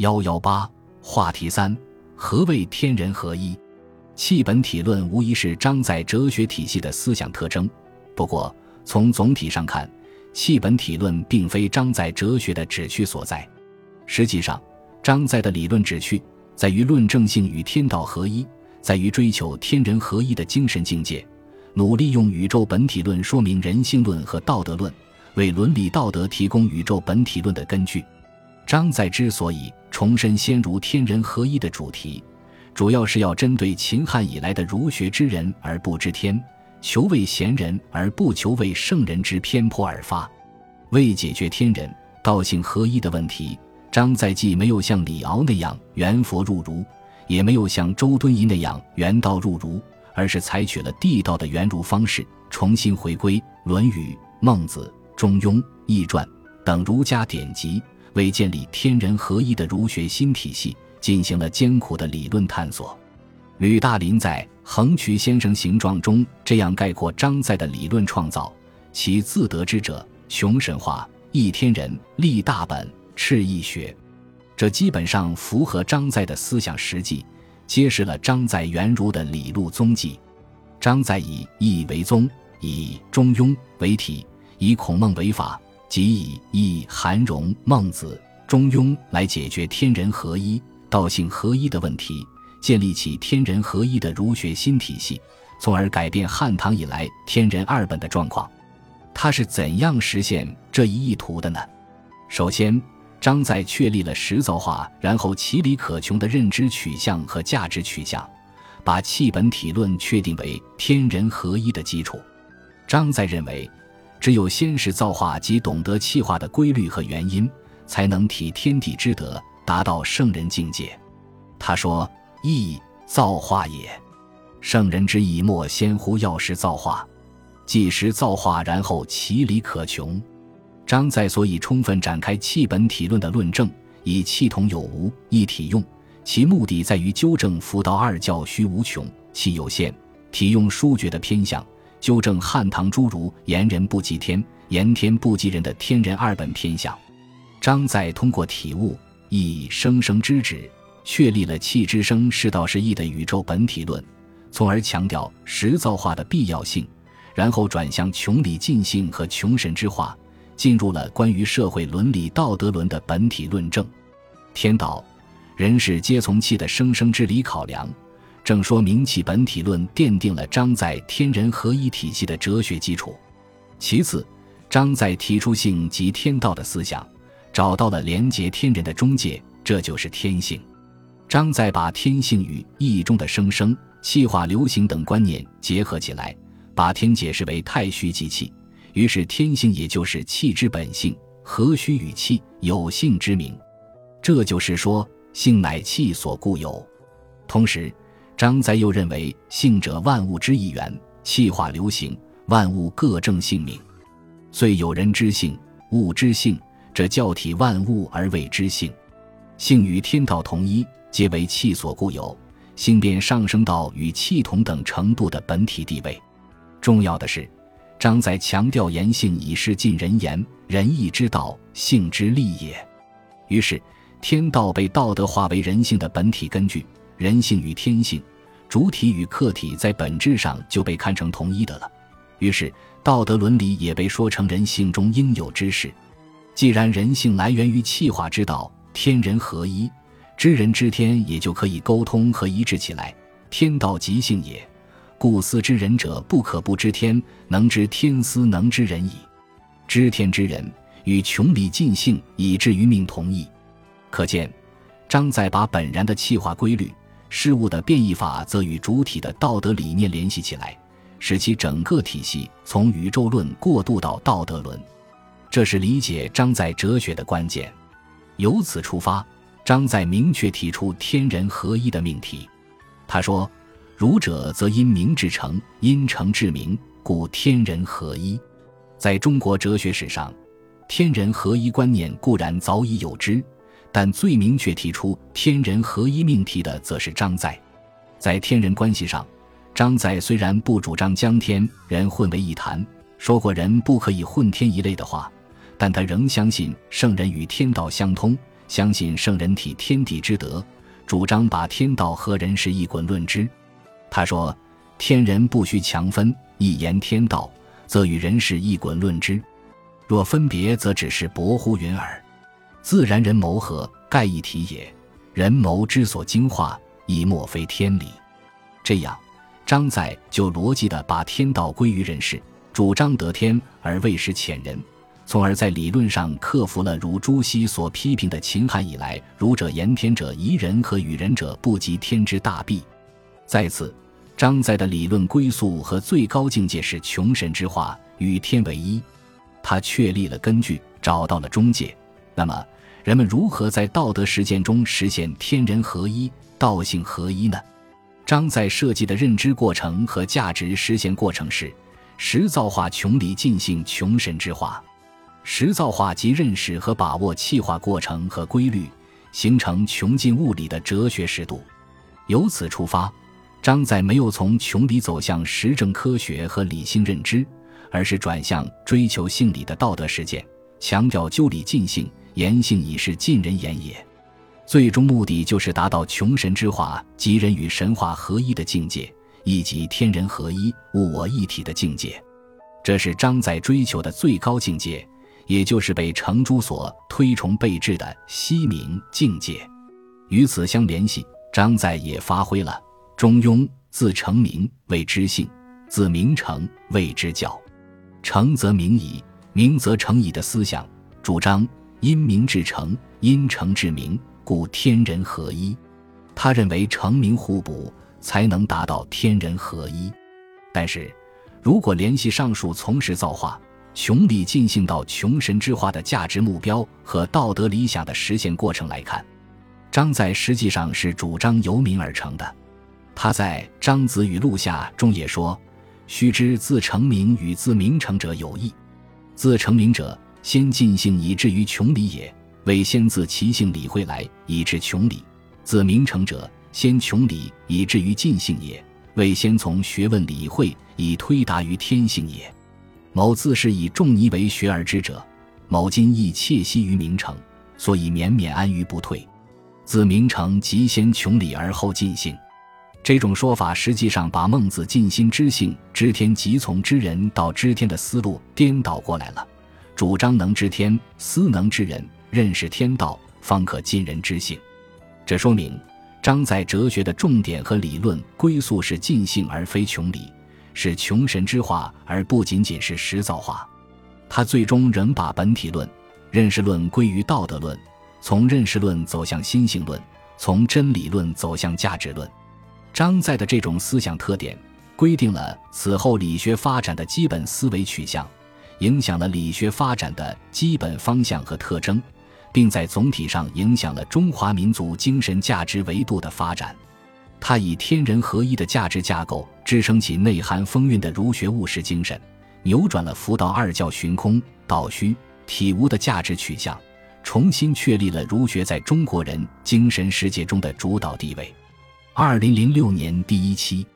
幺幺八话题三：何谓天人合一？气本体论无疑是张载哲学体系的思想特征。不过，从总体上看，气本体论并非张载哲学的旨趣所在。实际上，张载的理论旨趣在于论证性与天道合一，在于追求天人合一的精神境界，努力用宇宙本体论说明人性论和道德论，为伦理道德提供宇宙本体论的根据。张载之所以重申先儒天人合一的主题，主要是要针对秦汉以来的儒学之人而不知天。求为贤人而不求为圣人之偏颇而发，为解决天人道性合一的问题，张载既没有像李敖那样圆佛入儒，也没有像周敦颐那样圆道入儒，而是采取了地道的圆儒方式，重新回归《论语》《孟子》《中庸》《易传》等儒家典籍，为建立天人合一的儒学新体系进行了艰苦的理论探索。吕大林在《横渠先生形状》中这样概括张载的理论创造：其自得之者，穷神话，易天人，立大本，赤易学。这基本上符合张载的思想实际，揭示了张载原儒的理路踪迹。张载以易为宗，以中庸为体，以孔孟为法，即以易、韩荣、孟子、中庸来解决天人合一、道性合一的问题。建立起天人合一的儒学新体系，从而改变汉唐以来天人二本的状况。他是怎样实现这一意图的呢？首先，张载确立了实造化，然后其理可穷的认知取向和价值取向，把气本体论确定为天人合一的基础。张载认为，只有先是造化及懂得气化的规律和原因，才能体天地之德，达到圣人境界。他说。义造化也，圣人之义莫先乎药师造化，既时造化，然后其理可穷。张载所以充分展开气本体论的论证，以气同有无，一体用，其目的在于纠正福道二教虚无穷，气有限，体用殊绝的偏向，纠正汉唐诸儒言人不及天，言天不及人的天人二本偏向。张载通过体悟以生生之旨。确立了气之生是道是义的宇宙本体论，从而强调实造化的必要性，然后转向穷理尽性和穷神之化，进入了关于社会伦理道德论的本体论证。天道、人是皆从气的生生之理考量，正说明气本体论奠定了张载天人合一体系的哲学基础。其次，张载提出性即天道的思想，找到了连接天人的中介，这就是天性。张载把天性与易中的生生、气化、流行等观念结合起来，把天解释为太虚即气，于是天性也就是气之本性，合虚与气有性之名。这就是说，性乃气所固有。同时，张载又认为，性者万物之一源，气化流行，万物各正性命，遂有人之性，物之性，这教体万物而谓之性。性与天道同一。皆为气所固有，性便上升到与气同等程度的本体地位。重要的是，张载强调言性以示尽人言，仁义之道，性之利也。于是，天道被道德化为人性的本体根据，人性与天性、主体与客体在本质上就被看成同一的了。于是，道德伦理也被说成人性中应有之事。既然人性来源于气化之道，天人合一。知人知天，也就可以沟通和一致起来。天道即性也，故思知人者，不可不知天。能知天，思能知人矣。知天之人，与穷理尽性以至于命同义。可见，张载把本然的气化规律、事物的变异法，则与主体的道德理念联系起来，使其整个体系从宇宙论过渡到道德论。这是理解张载哲学的关键。由此出发。张载明确提出天人合一的命题。他说：“儒者则因明至诚，因诚至明，故天人合一。”在中国哲学史上，天人合一观念固然早已有之，但最明确提出天人合一命题的，则是张载。在天人关系上，张载虽然不主张将天人混为一谈，说过人不可以混天一类的话，但他仍相信圣人与天道相通。相信圣人体天地之德，主张把天道和人事一滚论之。他说：“天人不须强分，一言天道，则与人事一滚论之；若分别，则只是薄乎云耳。自然人谋合，盖一体也。人谋之所精化，亦莫非天理。”这样，张载就逻辑地把天道归于人世，主张得天而未失遣人。从而在理论上克服了如朱熹所批评的秦汉以来“儒者言天者疑人和与人者不及天”之大弊。在此，张载的理论归宿和最高境界是穷神之化，与天为一。他确立了根据，找到了中介。那么，人们如何在道德实践中实现天人合一、道性合一呢？张载设计的认知过程和价值实现过程是：实造化穷理尽性穷神之化。实造化即认识和把握气化过程和规律，形成穷尽物理的哲学实度。由此出发，张载没有从穷理走向实证科学和理性认知，而是转向追求性理的道德实践，强调究理尽性，言性已是尽人言也。最终目的就是达到穷神之化，即人与神化合一的境界，以及天人合一、物我一体的境界。这是张载追求的最高境界。也就是被程朱所推崇备至的西明境界，与此相联系，张载也发挥了“中庸自成名谓之性，自名成谓之教，成则名矣，名则成矣”的思想，主张因名至诚，因诚至名，故天人合一。他认为成名互补才能达到天人合一。但是，如果联系上述从实造化。穷理尽性到穷神之化的价值目标和道德理想的实现过程来看，张载实际上是主张由民而成的。他在《张子语录下》中也说：“须知自成名与自名成者有异。自成名者，先尽性以至于穷理也；为先自其性理会来以至穷理。自明成者，先穷理以至于尽性也；为先从学问理会以推达于天性也。”某自是以仲尼为学而知者，某今亦窃息于明成，所以绵绵安于不退。自明成即先穷理而后尽性，这种说法实际上把孟子尽心知性、知天即从知人到知天的思路颠倒过来了，主张能知天，思能知人，认识天道，方可尽人之性。这说明张载哲学的重点和理论归宿是尽性而非穷理。是穷神之化，而不仅仅是实造化。他最终仍把本体论、认识论归于道德论，从认识论走向心性论，从真理论走向价值论。张载的这种思想特点，规定了此后理学发展的基本思维取向，影响了理学发展的基本方向和特征，并在总体上影响了中华民族精神价值维度的发展。它以天人合一的价值架构支撑起内涵风韵的儒学务实精神，扭转了佛道二教寻空道虚体无的价值取向，重新确立了儒学在中国人精神世界中的主导地位。二零零六年第一期。